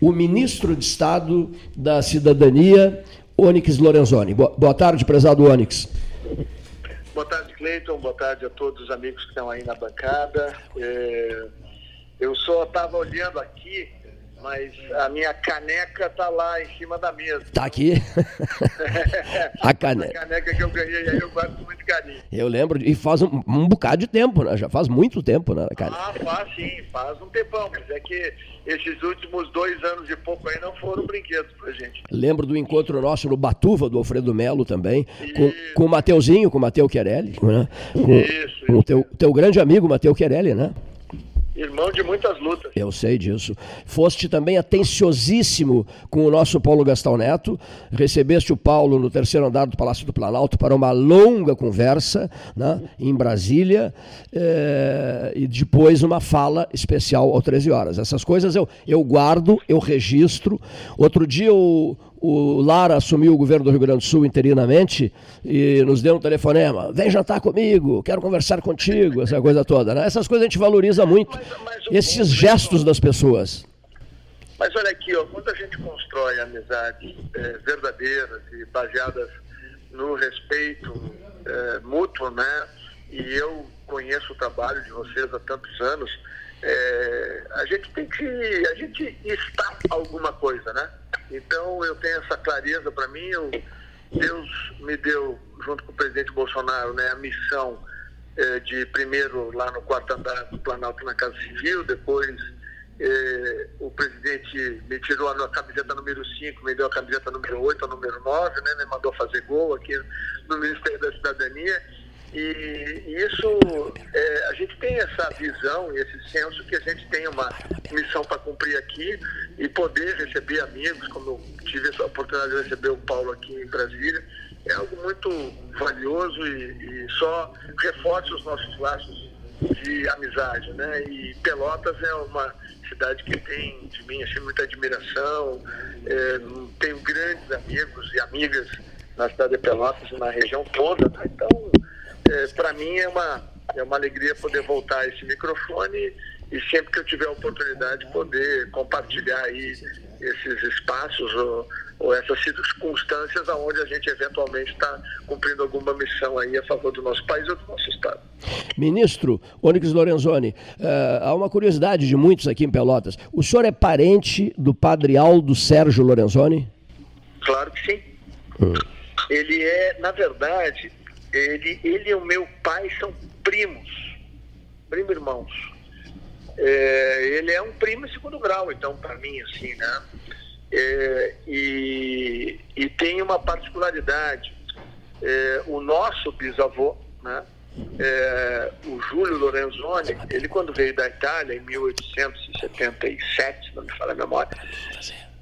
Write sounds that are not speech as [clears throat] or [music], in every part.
o ministro de Estado da Cidadania, Onyx Lorenzoni. Boa, tarde, prezado Onyx. Boa tarde, Cleiton. Boa tarde a todos os amigos que estão aí na bancada. É, eu só estava olhando aqui mas a minha caneca está lá em cima da mesa. Está aqui? [laughs] a caneca. A caneca que eu ganhei aí eu guardo com muito carinho. Eu lembro, e faz um, um, bocado de tempo, né? Já faz muito tempo, né, cara? Ah, faz sim, faz um tempão, mas é que esses últimos dois anos e pouco aí não foram brinquedos pra gente. Lembro do encontro nosso no Batuva, do Alfredo Melo também, com, com o Mateuzinho, com o Mateu Querelli, né? Com, isso, com o teu, teu grande amigo, Mateu Querelli, né? Irmão de muitas lutas. Eu sei disso. Foste também atenciosíssimo com o nosso Paulo Gastão Neto. Recebeste o Paulo no terceiro andar do Palácio do Planalto para uma longa conversa né, em Brasília é, e depois uma fala especial às 13 horas. Essas coisas eu, eu guardo, eu registro. Outro dia o, o Lara assumiu o governo do Rio Grande do Sul interinamente e nos deu um telefonema: vem jantar comigo, quero conversar contigo, essa coisa toda. Né? Essas coisas a gente valoriza muito, mas, mas esses gestos das pessoas. Mas olha aqui, ó, quando a gente constrói amizades é, verdadeiras e baseadas no respeito é, mútuo, né? E eu conheço o trabalho de vocês há tantos anos, é, a gente tem que a gente está alguma coisa, né? Então eu tenho essa clareza para mim. Eu, Deus me deu, junto com o presidente Bolsonaro, né, a missão é, de primeiro lá no quarto andar do Planalto na Casa Civil, depois é, o presidente me tirou a camiseta número 5, me deu a camiseta número 8, a número 9, né, me mandou fazer gol aqui no Ministério da Cidadania e, isso, é, a gente tem essa visão e esse senso que a gente tem uma missão para cumprir aqui e poder receber amigos, como eu tive essa oportunidade de receber o Paulo aqui em Brasília, é algo muito valioso e, e só reforça os nossos laços de amizade, né? E Pelotas é uma cidade que tem de mim assim, muita admiração, é, tenho grandes amigos e amigas na cidade de Pelotas e na região toda, né? então é, para mim é uma, é uma alegria poder voltar a esse microfone e sempre que eu tiver a oportunidade poder compartilhar aí esses espaços ou, ou essas circunstâncias aonde a gente eventualmente está cumprindo alguma missão aí a favor do nosso país ou do nosso estado. Ministro Onyx Lorenzoni, uh, há uma curiosidade de muitos aqui em Pelotas. O senhor é parente do padre Aldo Sérgio Lorenzoni? Claro que sim. Hum. Ele é, na verdade, ele, ele e o meu pai são primos, primo irmãos. É, ele é um primo em segundo grau, então, para mim, assim, né? É, e, e tem uma particularidade. É, o nosso bisavô, né? É, o Júlio Lorenzoni, ele quando veio da Itália em 1877, se não me fala a memória,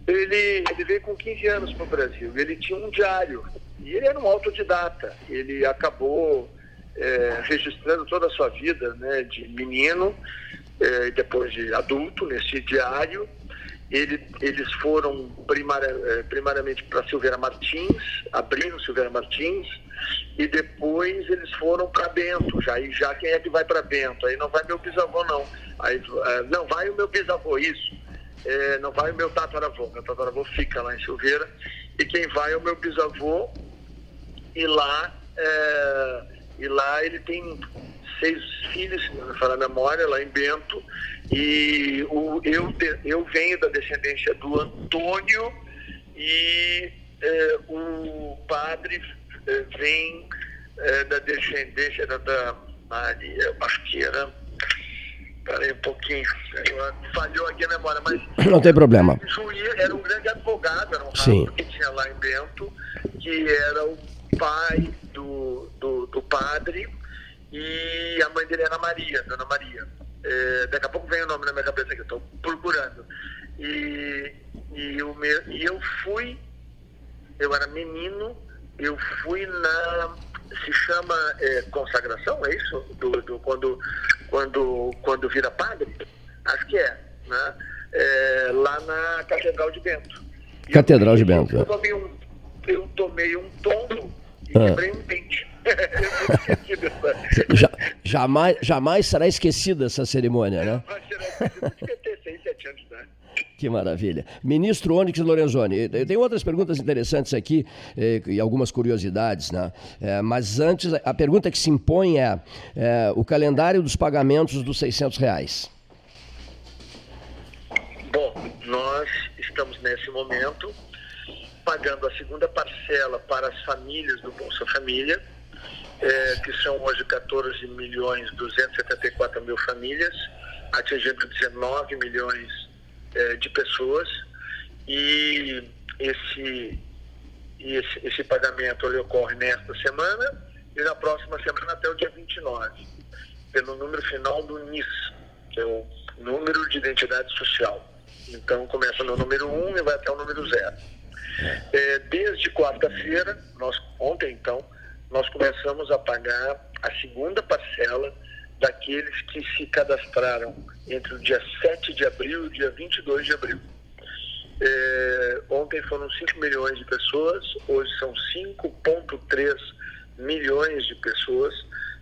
ele, ele veio com 15 anos para o Brasil. Ele tinha um diário e ele era um autodidata. Ele acabou é, registrando toda a sua vida né, de menino é, depois de adulto nesse diário. Ele, eles foram primária, é, primariamente para Silveira Martins, abriram Silveira Martins, e depois eles foram para Bento. Já, e já quem é que vai para Bento? Aí não vai meu bisavô, não. Aí, é, não vai o meu bisavô, isso. É, não vai o meu tataravô. Meu tataravô fica lá em Silveira. E quem vai é o meu bisavô, e lá, é, e lá ele tem seis filhos, se não me falar a memória, lá em Bento, e o, eu, eu venho da descendência do Antônio e é, o padre é, vem é, da descendência da, da Maria, acho que era Peraí um pouquinho, falhou aqui a memória, mas. [clears throat] Não tem problema. Era um grande advogado, era um Sim. que tinha lá em Bento, que era o pai do, do, do, padre e a mãe dele era Maria, Dona Maria. É, daqui a pouco vem o nome na minha cabeça que eu estou procurando. E, e, o meu, e eu fui, eu era menino, eu fui na. Se chama é, consagração, é isso? Do, do, quando, quando, quando vira padre? Acho que é, né? É, lá na Catedral de Bento. Catedral de Bento. Eu tomei um, eu tomei um tombo e ah. quebrei um dente. [laughs] Jamais, jamais será esquecida essa cerimônia, né? Vai ser, devia ter 6, 7 anos, né? Que maravilha. Ministro Onyx Lorenzoni, tem outras perguntas interessantes aqui eh, e algumas curiosidades, né? É, mas antes, a pergunta que se impõe é, é o calendário dos pagamentos dos 600 reais. Bom, nós estamos nesse momento pagando a segunda parcela para as famílias do Bolsa Família, é, que são hoje 14 milhões 274 mil famílias, atingindo 19 milhões é, de pessoas e esse, esse, esse pagamento ocorre nesta semana e na próxima semana até o dia 29, pelo número final do NIS, que é o número de identidade social. Então começa no número 1 um e vai até o número 0. É, desde quarta-feira, nós ontem então, nós começamos a pagar a segunda parcela daqueles que se cadastraram entre o dia 7 de abril e o dia 22 de abril. É, ontem foram 5 milhões de pessoas, hoje são 5,3 milhões de pessoas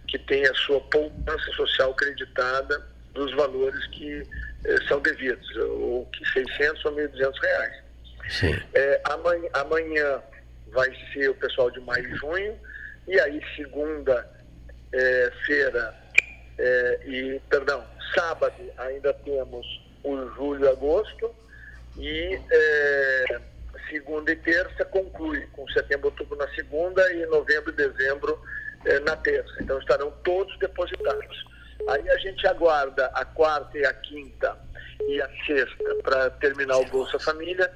que têm a sua poupança social creditada dos valores que é, são devidos, ou que 600 ou 1.200 reais. É, amanhã, amanhã vai ser o pessoal de maio e junho, e aí segunda-feira é, e, perdão, sábado ainda temos o julho e agosto e é, segunda e terça conclui com setembro, outubro na segunda e novembro e dezembro é, na terça. Então estarão todos depositados. Aí a gente aguarda a quarta e a quinta e a sexta para terminar o Bolsa Família.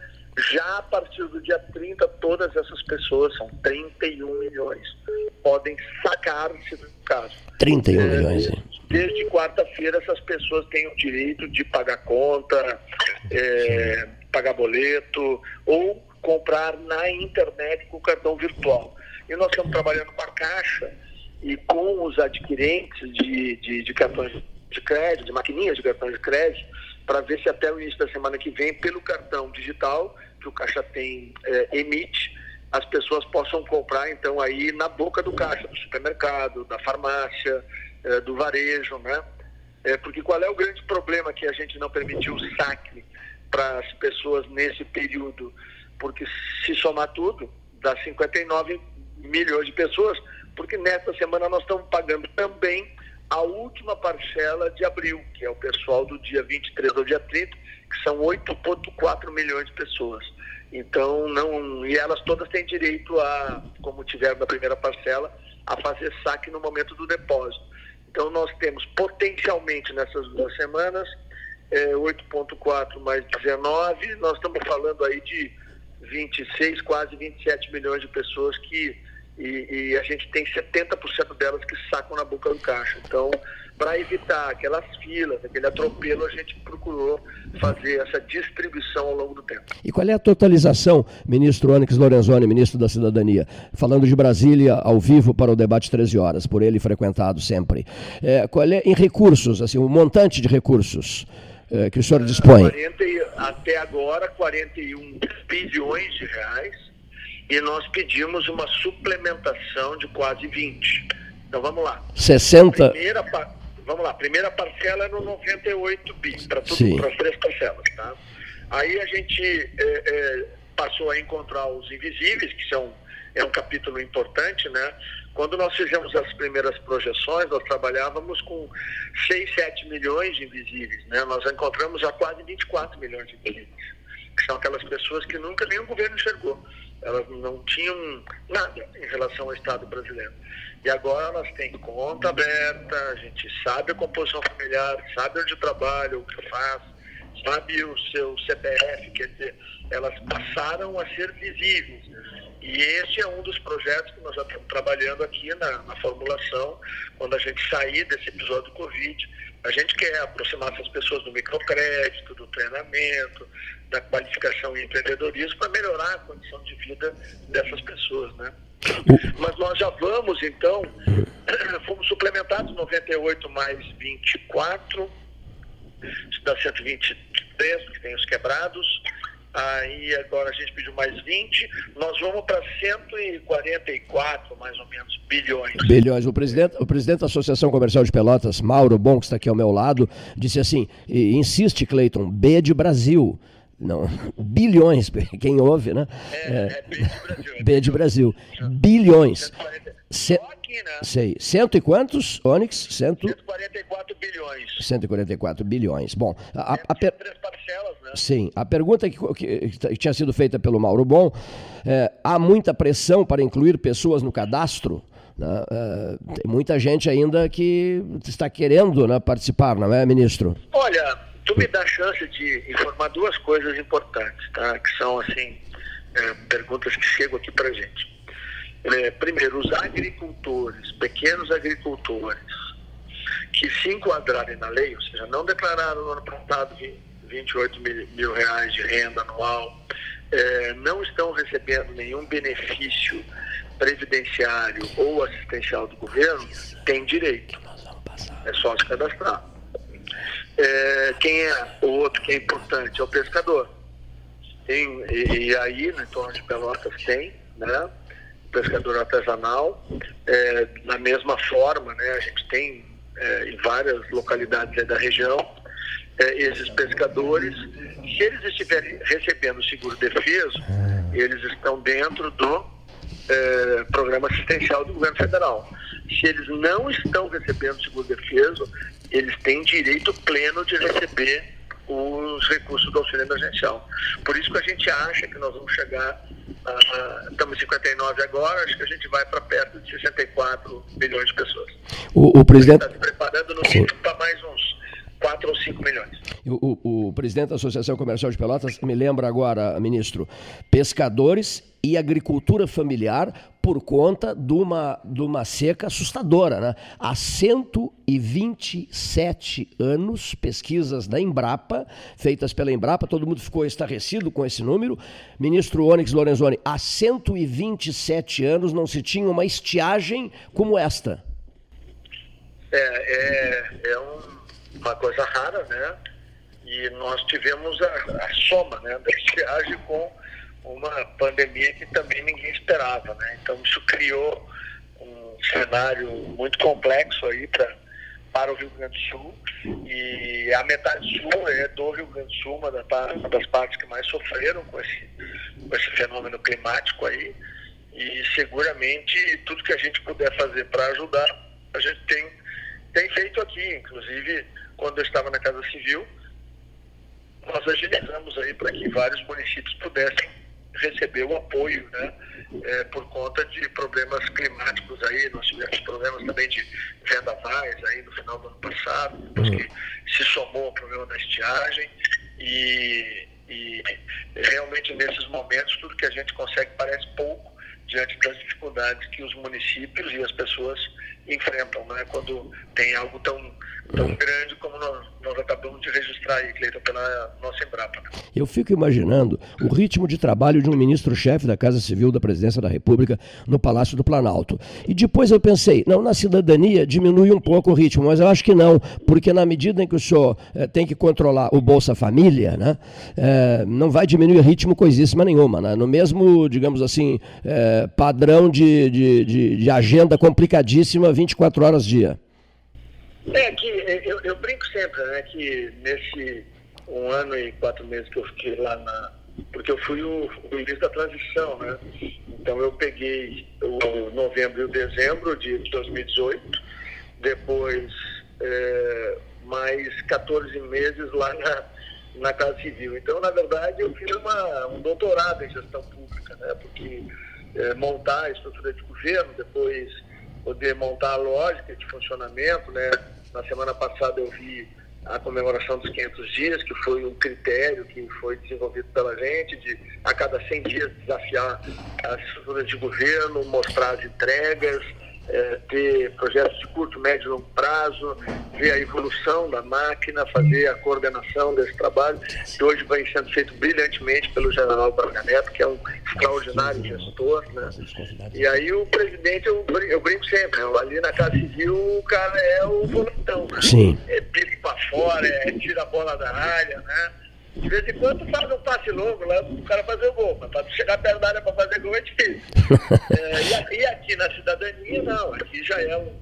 Já a partir do dia 30, todas essas pessoas, são 31 milhões, podem sacar, se no caso. 31 é, milhões, hein? desde quarta-feira essas pessoas têm o direito de pagar conta, é, pagar boleto ou comprar na internet com cartão virtual. E nós estamos trabalhando com a Caixa e com os adquirentes de, de, de cartões de crédito, de maquininhas de cartões de crédito, para ver se até o início da semana que vem, pelo cartão digital que o Caixa tem, é, emite, as pessoas possam comprar então aí na boca do caixa, do supermercado, da farmácia, é, do varejo, né? É, porque qual é o grande problema que a gente não permitiu o saque para as pessoas nesse período? Porque se somar tudo, dá 59 milhões de pessoas, porque nesta semana nós estamos pagando também a última parcela de abril, que é o pessoal do dia 23 ao dia 30, que são 8,4 milhões de pessoas. Então, não. E elas todas têm direito a, como tiveram na primeira parcela, a fazer saque no momento do depósito. Então, nós temos potencialmente nessas duas semanas é, 8,4 mais 19, nós estamos falando aí de 26, quase 27 milhões de pessoas que. E, e a gente tem 70% delas que sacam na boca do caixa. Então, para evitar aquelas filas, aquele atropelo, a gente procurou fazer essa distribuição ao longo do tempo. E qual é a totalização, ministro Onyx Lorenzoni, ministro da Cidadania, falando de Brasília ao vivo para o debate 13 horas, por ele frequentado sempre. É, qual é em recursos, assim, o um montante de recursos é, que o senhor dispõe? 40, até agora, 41 bilhões de reais e nós pedimos uma suplementação de quase 20. Então vamos lá. 60. Primeira, vamos lá, primeira parcela é no 98 bi, para as três parcelas, tá? Aí a gente é, é, passou a encontrar os invisíveis, que são é um capítulo importante, né? Quando nós fizemos as primeiras projeções, nós trabalhávamos com 6, 7 milhões de invisíveis, né? Nós encontramos já quase 24 milhões de invisíveis, que são aquelas pessoas que nunca nenhum governo enxergou. Elas não tinham nada em relação ao Estado brasileiro. E agora elas têm conta aberta, a gente sabe a composição familiar, sabe onde trabalha, o que faz, sabe o seu CPF, quer dizer, elas passaram a ser visíveis. E esse é um dos projetos que nós já estamos trabalhando aqui na, na formulação, quando a gente sair desse episódio do Covid. A gente quer aproximar essas pessoas do microcrédito, do treinamento, da qualificação e empreendedorismo para melhorar a condição de vida dessas pessoas, né? Mas nós já vamos, então, [clears throat] fomos suplementados 98 mais 24, isso dá 123, que tem os quebrados. aí agora a gente pediu mais 20, nós vamos para 144, mais ou menos, bilhões. Bilhões. O presidente, o presidente da Associação Comercial de Pelotas, Mauro Bom, que está aqui ao meu lado, disse assim, insiste, Cleiton, B de Brasil. Não, bilhões, [laughs] quem ouve, né? É, é, é B de Brasil. É [laughs] B de Brasil. Bilhões. Se, aqui, né? Sei. Cento e quantos, Onyx? Cento... 144 bilhões. 144 bilhões. Bom, a, a, a per... três parcelas, né? Sim. A pergunta que, que, que, tinha sido feita pelo Mauro Bom, é, há muita pressão para incluir pessoas no cadastro? Né? É, tem muita gente ainda que está querendo né, participar, não é, ministro? Olha, tu me dá a chance de informar duas coisas importantes, tá? Que são, assim, é, perguntas que chegam aqui para gente é, primeiro, os agricultores, pequenos agricultores, que se enquadrarem na lei, ou seja, não declararam no ano passado 28 mil, mil reais de renda anual, é, não estão recebendo nenhum benefício previdenciário ou assistencial do governo, tem direito. É só se cadastrar. É, quem é o outro que é importante? É o pescador. Tem, e, e aí, no entorno de Pelotas tem, né? pescador artesanal. É, da mesma forma, né, a gente tem é, em várias localidades da região é, esses pescadores. Se eles estiverem recebendo seguro defeso, eles estão dentro do é, programa assistencial do governo federal. Se eles não estão recebendo seguro defeso, eles têm direito pleno de receber os recursos do auxílio emergencial. Por isso que a gente acha que nós vamos chegar Uh, estamos em 59 agora, acho que a gente vai para perto de 64 milhões de pessoas. O, o presidente está se preparando no mínimo para mais uns 4 ou 5 milhões. O, o, o, presidente da Associação Comercial de Pelotas me lembra agora, ministro, pescadores e agricultura familiar por conta de uma, de uma seca assustadora. Né? Há 127 anos, pesquisas da Embrapa, feitas pela Embrapa, todo mundo ficou estarrecido com esse número. Ministro Onyx Lorenzoni, há 127 anos não se tinha uma estiagem como esta. É, é, é um, uma coisa rara, né? E nós tivemos a, a soma né, da estiagem com uma pandemia que também ninguém esperava, né? Então isso criou um cenário muito complexo aí pra, para o Rio Grande do Sul e a metade sul é do Rio Grande do Sul, uma das partes que mais sofreram com esse, com esse fenômeno climático aí e seguramente tudo que a gente puder fazer para ajudar, a gente tem, tem feito aqui, inclusive quando eu estava na Casa Civil, nós agilizamos aí para que vários municípios pudessem receber o apoio, né? É, por conta de problemas climáticos aí, nós tivemos problemas também de vendavais aí no final do ano passado, depois que se somou o problema da estiagem e, e realmente nesses momentos tudo que a gente consegue parece pouco diante das dificuldades que os municípios e as pessoas enfrentam, né? Quando tem algo tão tão grande como nós, nós acabamos de registrar aí, Cleiton, pela nossa Embrapa. Né? Eu fico imaginando o ritmo de trabalho de um ministro-chefe da Casa Civil da Presidência da República no Palácio do Planalto. E depois eu pensei, não, na cidadania diminui um pouco o ritmo, mas eu acho que não, porque na medida em que o senhor eh, tem que controlar o Bolsa Família, né, eh, não vai diminuir o ritmo coisíssima nenhuma. Né? No mesmo, digamos assim, eh, padrão de, de, de, de agenda complicadíssima 24 horas dia. É que eu, eu, brinco sempre, né, que nesse um ano e quatro meses que eu fiquei lá na. Porque eu fui o, o início da transição, né? Então eu peguei o novembro e o dezembro de 2018, depois é, mais 14 meses lá na, na Casa Civil. Então, na verdade, eu fiz uma, um doutorado em gestão pública, né? Porque é, montar a estrutura de governo, depois poder montar a lógica de funcionamento, né? Na semana passada eu vi a comemoração dos 500 dias, que foi um critério que foi desenvolvido pela gente, de a cada 100 dias desafiar as estruturas de governo, mostrar as entregas, é, ter projetos de curto, médio e longo prazo, ver a evolução da máquina, fazer a coordenação desse trabalho, que hoje vem sendo feito brilhantemente pelo general Braga Neto, que é um extraordinário gestor. Né? E aí o presidente, eu, eu brinco sempre, ali na Casa Civil o cara é o volantão. Né? Sim. É pico para fora, é tira a bola da área, né? De vez em quando faz um passe longo lá o cara fazer o gol, mas para chegar perto da área para fazer gol é difícil. [laughs] é, e, aqui na cidadania, não. Aqui já é um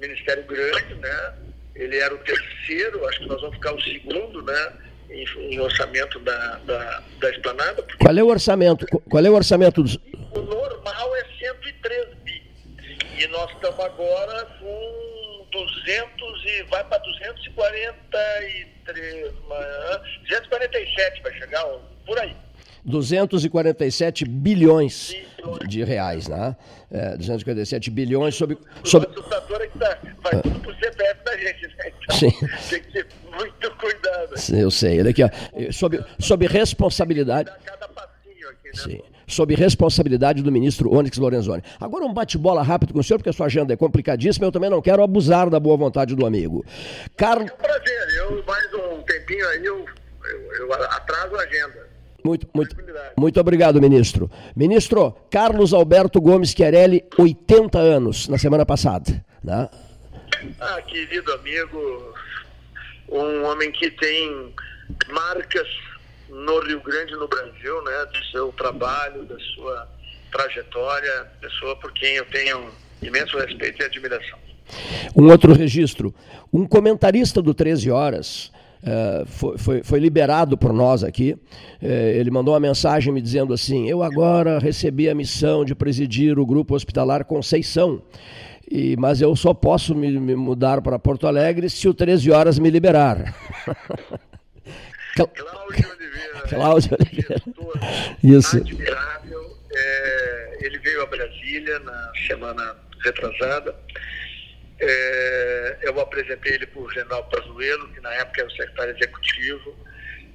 ministério grande, né? Ele era o terceiro, acho que nós vamos ficar o segundo, né? Em, em orçamento da, da, da esplanada. Qual é o orçamento? Qual é o orçamento dos... O normal é 103 bi. E nós estamos agora com 200 vai para 243, 247 vai chegar, por aí. 247 bilhões de reais, né? É, 257 bilhões sobre. sobre... O assustador é que tá, vai ah. tudo pro CPF da gente, né? Então, [laughs] Sim. tem que ter muito cuidado. Sim, eu sei. Ele aqui, ó, sob, sob responsabilidade. Cada passinho aqui, né? Sim sob responsabilidade do ministro Onyx Lorenzoni. Agora um bate-bola rápido com o senhor, porque a sua agenda é complicadíssima, eu também não quero abusar da boa vontade do amigo. Carlos... É um prazer, eu mais um tempinho aí, eu, eu, eu atraso a agenda. Muito, muito, muito obrigado, ministro. Ministro, Carlos Alberto Gomes Chiarelli, 80 anos, na semana passada. Né? Ah, querido amigo, um homem que tem marcas no Rio Grande, no Brasil, né, do seu trabalho, da sua trajetória, pessoa por quem eu tenho imenso respeito e admiração. Um outro registro, um comentarista do 13 Horas, Uh, foi, foi, foi, liberado por nós aqui. Uh, ele mandou uma mensagem me dizendo assim: Eu agora recebi a missão de presidir o grupo hospitalar Conceição, e, mas eu só posso me, me mudar para Porto Alegre se o 13 horas me liberar. [laughs] Cláudio Oliveira. Cláudio [laughs] Oliveira. Isso. Admirável. É, ele veio a Brasília na semana retrasada. É, eu apresentei ele para o general Pazuello, que na época era o secretário executivo.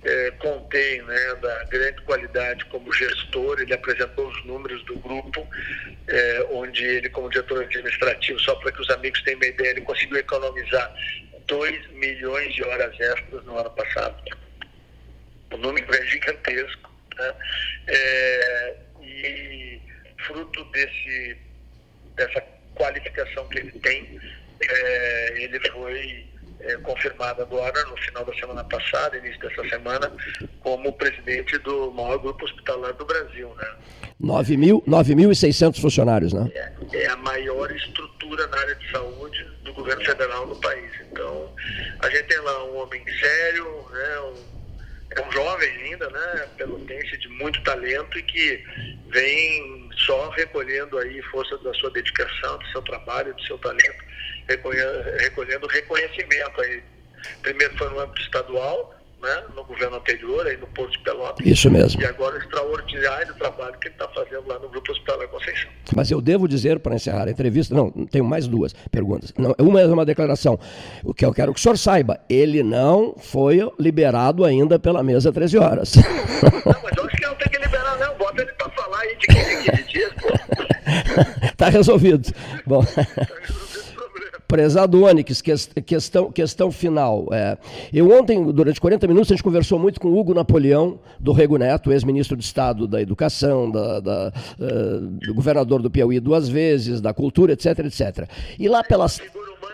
É, contei né, da grande qualidade como gestor, ele apresentou os números do grupo, é, onde ele, como diretor administrativo, só para que os amigos tenham uma ideia, ele conseguiu economizar 2 milhões de horas extras no ano passado número é gigantesco. Né? É, e fruto desse, dessa qualificação que ele tem, é, ele foi é, confirmado agora, no final da semana passada, início dessa semana, como presidente do maior grupo hospitalar do Brasil. Né? 9.600 funcionários, né? É, é, a maior estrutura na área de saúde do governo federal no país. Então, a gente tem lá um homem sério, né, um é um jovem ainda, né, pelotense de muito talento e que vem só recolhendo aí força da sua dedicação, do seu trabalho, do seu talento, recolhendo reconhecimento aí. Primeiro foi no âmbito estadual, né, no governo anterior, aí no Porto de Pelotas. Isso mesmo. E agora o extraordinário trabalho que ele está fazendo lá no Grupo Hospitalar Conceição. Mas eu devo dizer, para encerrar a entrevista, não, tenho mais duas perguntas. Não, uma é uma declaração. O que eu quero que o senhor saiba, ele não foi liberado ainda pela mesa 13 horas. Não, mas eu acho que não tem que liberar, não. Bota ele para falar aí de 15 15 dias, pô. Está [laughs] resolvido. Bom. [laughs] Prezado Onyx, questão, questão final. É, eu ontem, durante 40 minutos, a gente conversou muito com o Hugo Napoleão, do Rego Neto, ex-ministro de Estado da Educação, da, da uh, do governador do Piauí duas vezes, da Cultura, etc, etc. E lá pelas...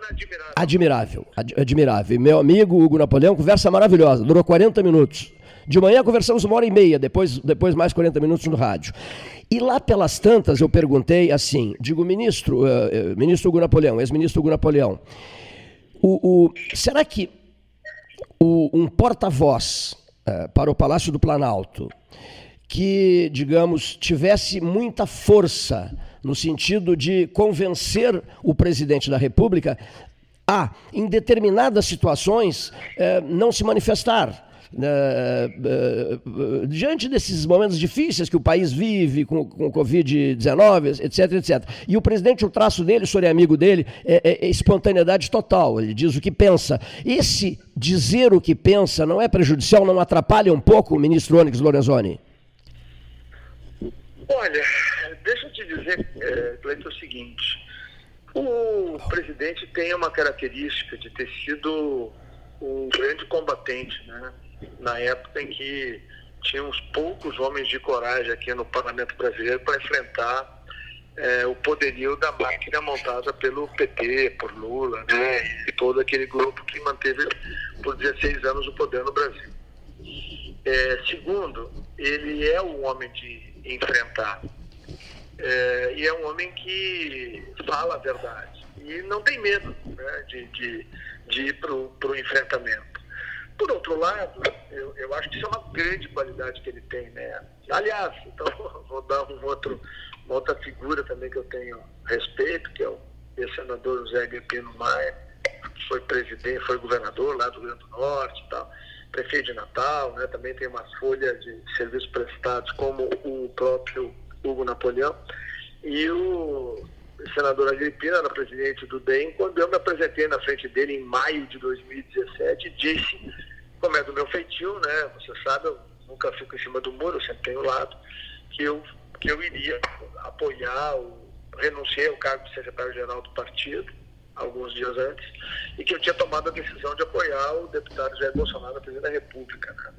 Admirável. Admirável, admirável. Meu amigo Hugo Napoleão, conversa maravilhosa, durou 40 minutos. De manhã conversamos uma hora e meia, depois, depois mais 40 minutos no rádio. E lá pelas tantas eu perguntei assim, digo, ministro, uh, ministro Hugo Napoleão, ex-ministro Hugo Napoleão, o, o, será que o, um porta-voz uh, para o Palácio do Planalto, que, digamos, tivesse muita força no sentido de convencer o presidente da República a, em determinadas situações, não se manifestar, uh, diante desses momentos difíceis que o país vive com, com o Covid-19, etc, etc. E o presidente, o traço dele, o senhor é amigo dele, é, é, é espontaneidade total. Ele diz o que pensa. Esse dizer o que pensa não é prejudicial, não atrapalha um pouco o ministro Onyx Lorenzoni? Olha, deixa eu te dizer, é, Cleiton, o seguinte. O presidente tem uma característica de ter sido um grande combatente, né? Na época em que tínhamos poucos homens de coragem aqui no Parlamento Brasileiro para enfrentar é, o poderio da máquina montada pelo PT, por Lula, né, e todo aquele grupo que manteve por 16 anos o poder no Brasil. É, segundo, ele é um homem de enfrentar. É, e é um homem que fala a verdade. E não tem medo né, de, de, de ir para o enfrentamento. Por outro lado, eu, eu, acho que isso é uma grande qualidade que ele tem, né? Aliás, então [laughs] vou dar um outro, uma outra figura também que eu tenho respeito, que é o senador José Agripino Maia, que foi presidente, foi governador lá do Rio Grande do Norte e tal, prefeito de Natal, né? Também tem umas folhas de serviços prestados, como o próprio Hugo Napoleão. E o senador Agripino era presidente do DEM, quando eu me apresentei na frente dele em maio de 2017, disse, como é do meu feitio, né? Você sabe, eu nunca fico em cima do muro, eu sempre tenho lado, que eu, que eu iria apoiar, o, renunciei ao cargo de secretário-geral do partido, alguns dias antes, e que eu tinha tomado a decisão de apoiar o deputado Jair Bolsonaro, presidente da República. Né?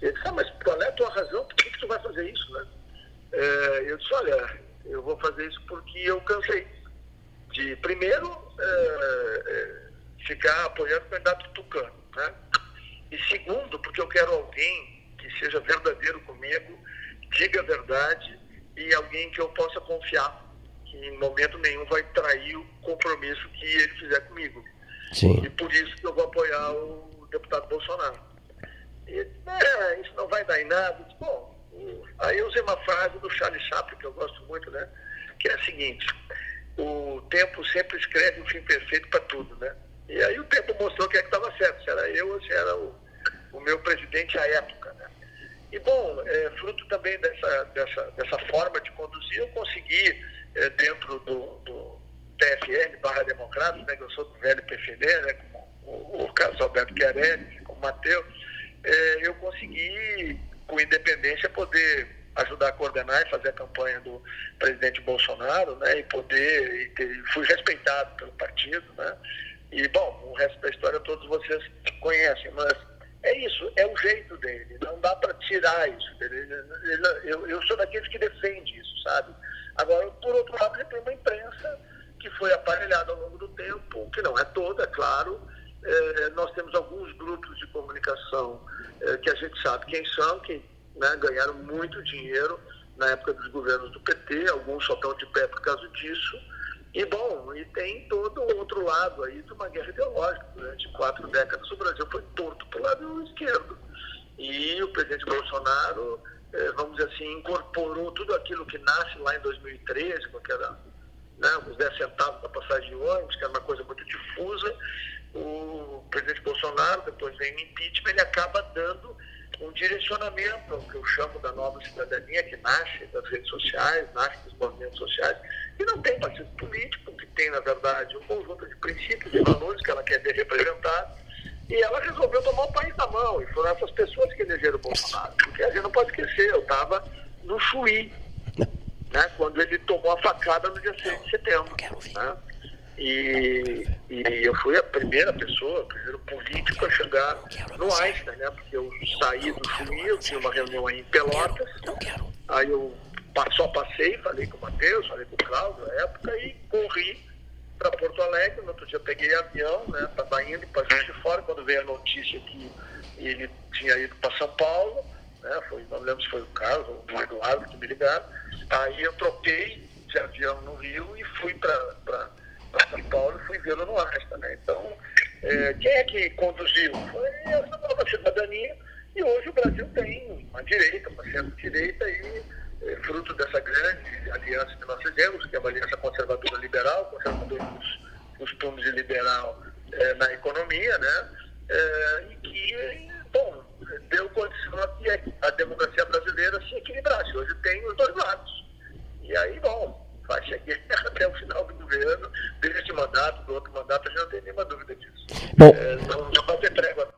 Ele disse, ah, mas qual é a tua razão? Por que, que tu vai fazer isso? Né? É, eu disse, olha, eu vou fazer isso porque eu cansei de, primeiro, é, é, ficar apoiando o candidato tucano, né? E segundo, porque eu quero alguém que seja verdadeiro comigo, diga a verdade e alguém que eu possa confiar, que em momento nenhum vai trair o compromisso que ele fizer comigo. Sim. E por isso que eu vou apoiar o deputado Bolsonaro. E, é, isso não vai dar em nada. Bom, Aí eu usei uma frase do Charles Chaplin, que eu gosto muito, né? Que é a seguinte, o tempo sempre escreve um fim perfeito para tudo, né? E aí o tempo mostrou que é estava certo, se era eu ou se era o, o meu presidente à época, né? E bom, é, fruto também dessa, dessa, dessa forma de conduzir, eu consegui, é, dentro do, do TFN barra Democratas, né, eu sou do velho PFD, né, como o, o Carlos Alberto Chiarelli, como o Matheus, é, eu consegui com independência, poder ajudar a coordenar e fazer a campanha do presidente Bolsonaro, né, e poder, e ter, fui respeitado pelo partido, né, e, bom, o resto da história todos vocês conhecem, mas é isso, é o jeito dele, não dá para tirar isso dele, ele, ele, eu, eu sou daqueles que defende isso, sabe? Agora, por outro lado, ele tem uma imprensa que foi aparelhada ao longo do tempo, que não é toda, é claro, é, nós temos alguns grupos de comunicação é, que a gente sabe quem são, que né, ganharam muito dinheiro na época dos governos do PT, alguns só estão de pé por causa disso. E, bom, e tem todo o outro lado aí de uma guerra ideológica. Durante quatro décadas o Brasil foi torto para o lado esquerdo. E o presidente Bolsonaro, é, vamos dizer assim, incorporou tudo aquilo que nasce lá em 2013, com aquela, né, os 10 centavos da passagem de ônibus, que era uma coisa muito difusa, o presidente Bolsonaro, depois vem o impeachment, ele acaba dando um direcionamento ao que eu chamo da nova cidadania, que nasce das redes sociais, nasce dos movimentos sociais, e não tem partido político, que tem, na verdade, um conjunto de princípios e valores que ela quer ver representados, e ela resolveu tomar o país na mão, e foram essas pessoas que elegeram o Bolsonaro. Porque a gente não pode esquecer, eu estava no Chuí, né, quando ele tomou a facada no dia 6 de setembro. Né? E, e eu fui a primeira pessoa, o primeiro político a chegar no Einstein, né? Porque eu saí do Chuí, eu tinha uma reunião aí em Pelotas. Aí eu só passei, falei com o Matheus, falei com o Cláudio na época e corri para Porto Alegre. No outro dia peguei avião, né? Estava indo para de Fora, quando veio a notícia que ele tinha ido para São Paulo, né? Foi, não lembro se foi o Carlos ou o Eduardo que me ligaram. Aí eu troquei de avião no Rio e fui para São Paulo e fui vê-lo no Asta. Né? Então, é, quem é que conduziu? Foi essa nova cidadania. E hoje o Brasil tem uma direita, uma centro-direita, e é, fruto dessa grande aliança que nós fizemos, que é uma aliança conservadora liberal, conservadora nos costumes e liberal é, na economia, né? É, e que, bom, deu condição a que a democracia brasileira se equilibrasse. Hoje tem os dois lados. E aí, bom, vai chegar [laughs] até o final do governo, deste mandato, do outro mandato, a gente não tem nenhuma dúvida disso. Bom, é, não, não vai ter trégua.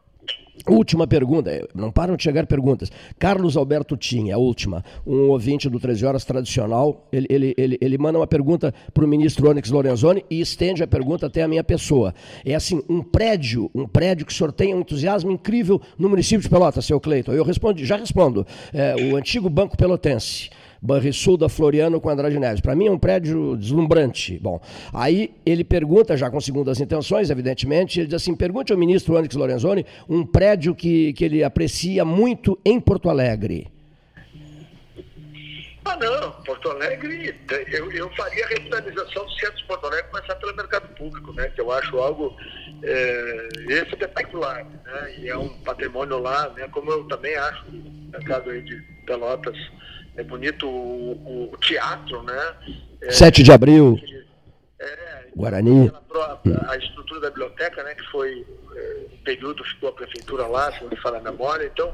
Última pergunta, é, não param de chegar perguntas. Carlos Alberto Tim, a última, um ouvinte do 13 Horas tradicional, ele, ele, ele, ele manda uma pergunta para o ministro Onyx Lorenzoni e estende a pergunta até a minha pessoa. É assim, um prédio, um prédio que sorteia um entusiasmo incrível no município de Pelotas, seu Cleiton. Eu respondi, já respondo. É, o antigo Banco Pelotense Banrisul da Floriano com Andrade Neves. Para mim é um prédio deslumbrante. Bom, aí ele pergunta, já com segundas intenções, evidentemente, ele diz assim: pergunte ao ministro Onyx Lorenzoni um prédio que, que ele aprecia muito em Porto Alegre. Ah, não, Porto Alegre, eu, eu faria a revitalização do centro de Porto Alegre começar pelo mercado público, né? Que eu acho algo é, espetacular, né? E é um patrimônio lá, né? Como eu também acho, no caso aí de Pelotas, é bonito o, o teatro, né? É, 7 de abril. É, Guarani. A, a, estrutura da biblioteca, né? Que foi, é, um período ficou a prefeitura lá, se não me falar a memória. Então,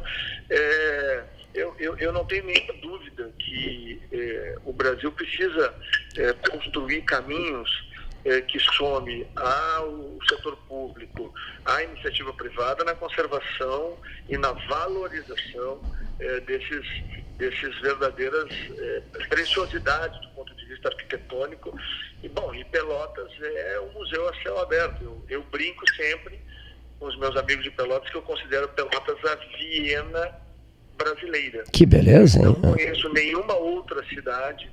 é, eu, eu, eu, não tenho nenhuma dúvida que é, o Brasil precisa é, construir caminhos é, que some ao setor público, à iniciativa privada na conservação e na valorização é, desses, desses verdadeiras é, preciosidades do ponto de vista arquitetônico. E, bom, em Pelotas é um museu a céu aberto. Eu, eu brinco sempre com os meus amigos de Pelotas que eu considero Pelotas a Viena brasileira. Que beleza, hein? Não conheço nenhuma outra cidade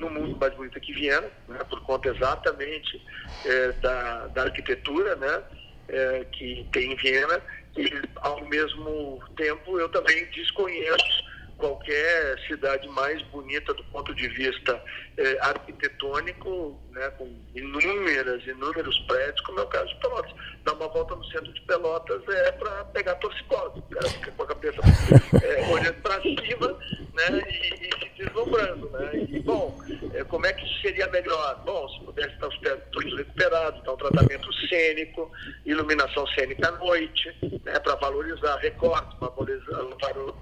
no mundo mais bonita que Viena, né, por conta exatamente é, da, da arquitetura né, é, que tem em Viena, e ao mesmo tempo eu também desconheço qualquer cidade mais bonita do ponto de vista é, arquitetônico, né, com inúmeras, inúmeros prédios, como é o caso de Pelotas. Dar uma volta no centro de Pelotas é para pegar torcicose, o cara fica com a cabeça é, olhando para cima né, e, e, se deslumbrando. Né? E, bom, é, como é que isso seria melhor? Bom, se pudesse estar os todos recuperados, dar um tratamento cênico, iluminação cênica à noite, né, para valorizar recortes, para valorizar,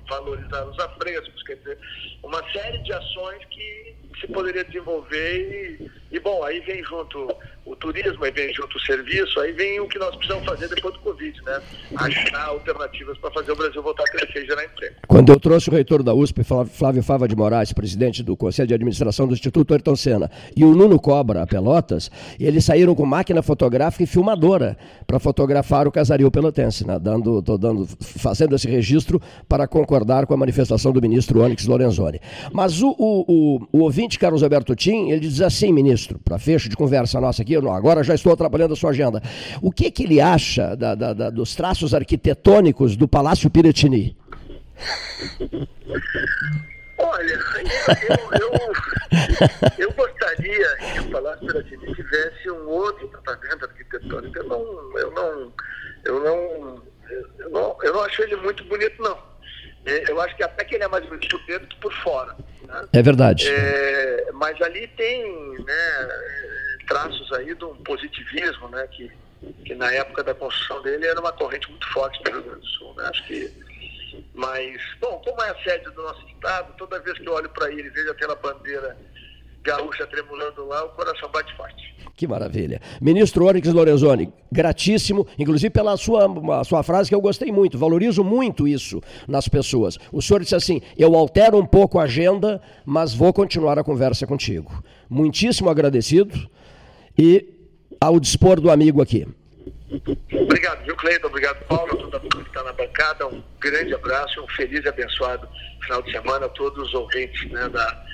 valorizar os afrescos, quer dizer, uma série de ações que se poderia desenvolver e, e, bom, aí vem junto o turismo, aí vem junto o serviço, aí vem o que nós precisamos fazer depois do Covid, né? Achar alternativas para fazer o Brasil voltar a crescer e gerar emprego. Quando eu trouxe o reitor da USP, Flávio Fava de Moraes, presidente do Conselho de Administração do Instituto Ayrton Senna, e o Nuno Cobra, Pelotas, eles saíram com máquina fotográfica e filmadora para fotografar o casario pelotense, né? dando, tô dando, fazendo esse registro para concordar com a manifestação do ministro Onyx Lorenzoni. Mas o, o, o, o ouvinte Carlos Alberto Tim, ele diz assim, ministro, para fecho de conversa nossa aqui, agora já estou atrapalhando a sua agenda. O que, que ele acha da, da, da, dos traços arquitetônicos do Palácio Piratini? [laughs] Olha, eu, eu, eu, gostaria que o Palácio Piratini tivesse um outro tratamento arquitetônico. Eu não, eu não, eu não, eu não, eu não achei ele muito bonito, não. É, eu acho que até que ele é mais bonito por dentro que por fora. Né? É verdade. É, mas ali tem né, traços aí de um positivismo, né, que, que na época da construção dele era uma corrente muito forte do Rio Grande do Sul. Né? Acho que, mas, bom, como é a sede do nosso estado, toda vez que eu olho para ele e vejo aquela bandeira gaúcha tremulando lá, o coração bate forte. Que maravilha. Ministro Onyx Lorenzoni, gratíssimo, inclusive pela sua, sua frase que eu gostei muito, valorizo muito isso nas pessoas. O senhor disse assim: eu altero um pouco a agenda, mas vou continuar a conversa contigo. Muitíssimo agradecido e ao dispor do amigo aqui. Obrigado, viu, Cleiton? Obrigado, Paulo, a toda mundo que está na bancada. Um grande abraço, um feliz e abençoado final de semana a todos os ouvintes né, da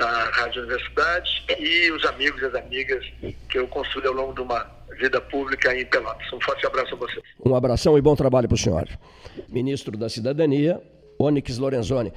da Rádio Universidade e os amigos e as amigas que eu construí ao longo de uma vida pública em Pelotas. Um forte abraço a vocês. Um abração e bom trabalho para o senhor. Ministro da Cidadania, Onyx Lorenzoni.